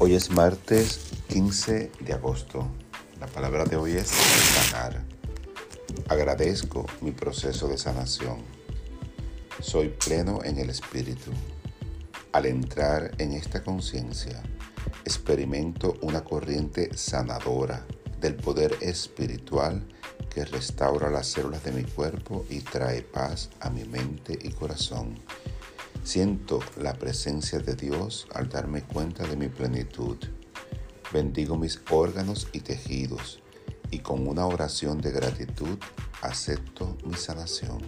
Hoy es martes 15 de agosto. La palabra de hoy es sanar. Agradezco mi proceso de sanación. Soy pleno en el espíritu. Al entrar en esta conciencia, experimento una corriente sanadora del poder espiritual que restaura las células de mi cuerpo y trae paz a mi mente y corazón. Siento la presencia de Dios al darme cuenta de mi plenitud. Bendigo mis órganos y tejidos y con una oración de gratitud acepto mi sanación.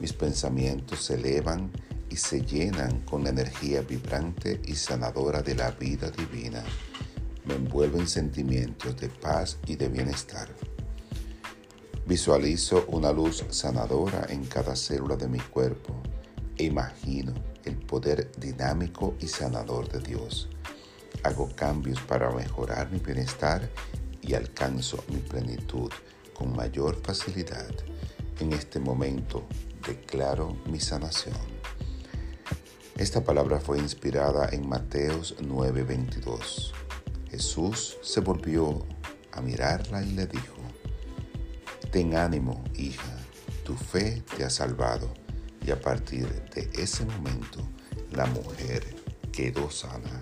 Mis pensamientos se elevan y se llenan con la energía vibrante y sanadora de la vida divina me envuelvo en sentimientos de paz y de bienestar. Visualizo una luz sanadora en cada célula de mi cuerpo imagino el poder dinámico y sanador de Dios. Hago cambios para mejorar mi bienestar y alcanzo mi plenitud con mayor facilidad. En este momento declaro mi sanación. Esta palabra fue inspirada en Mateos 9:22. Jesús se volvió a mirarla y le dijo, Ten ánimo, hija, tu fe te ha salvado. Y a partir de ese momento, la mujer quedó sana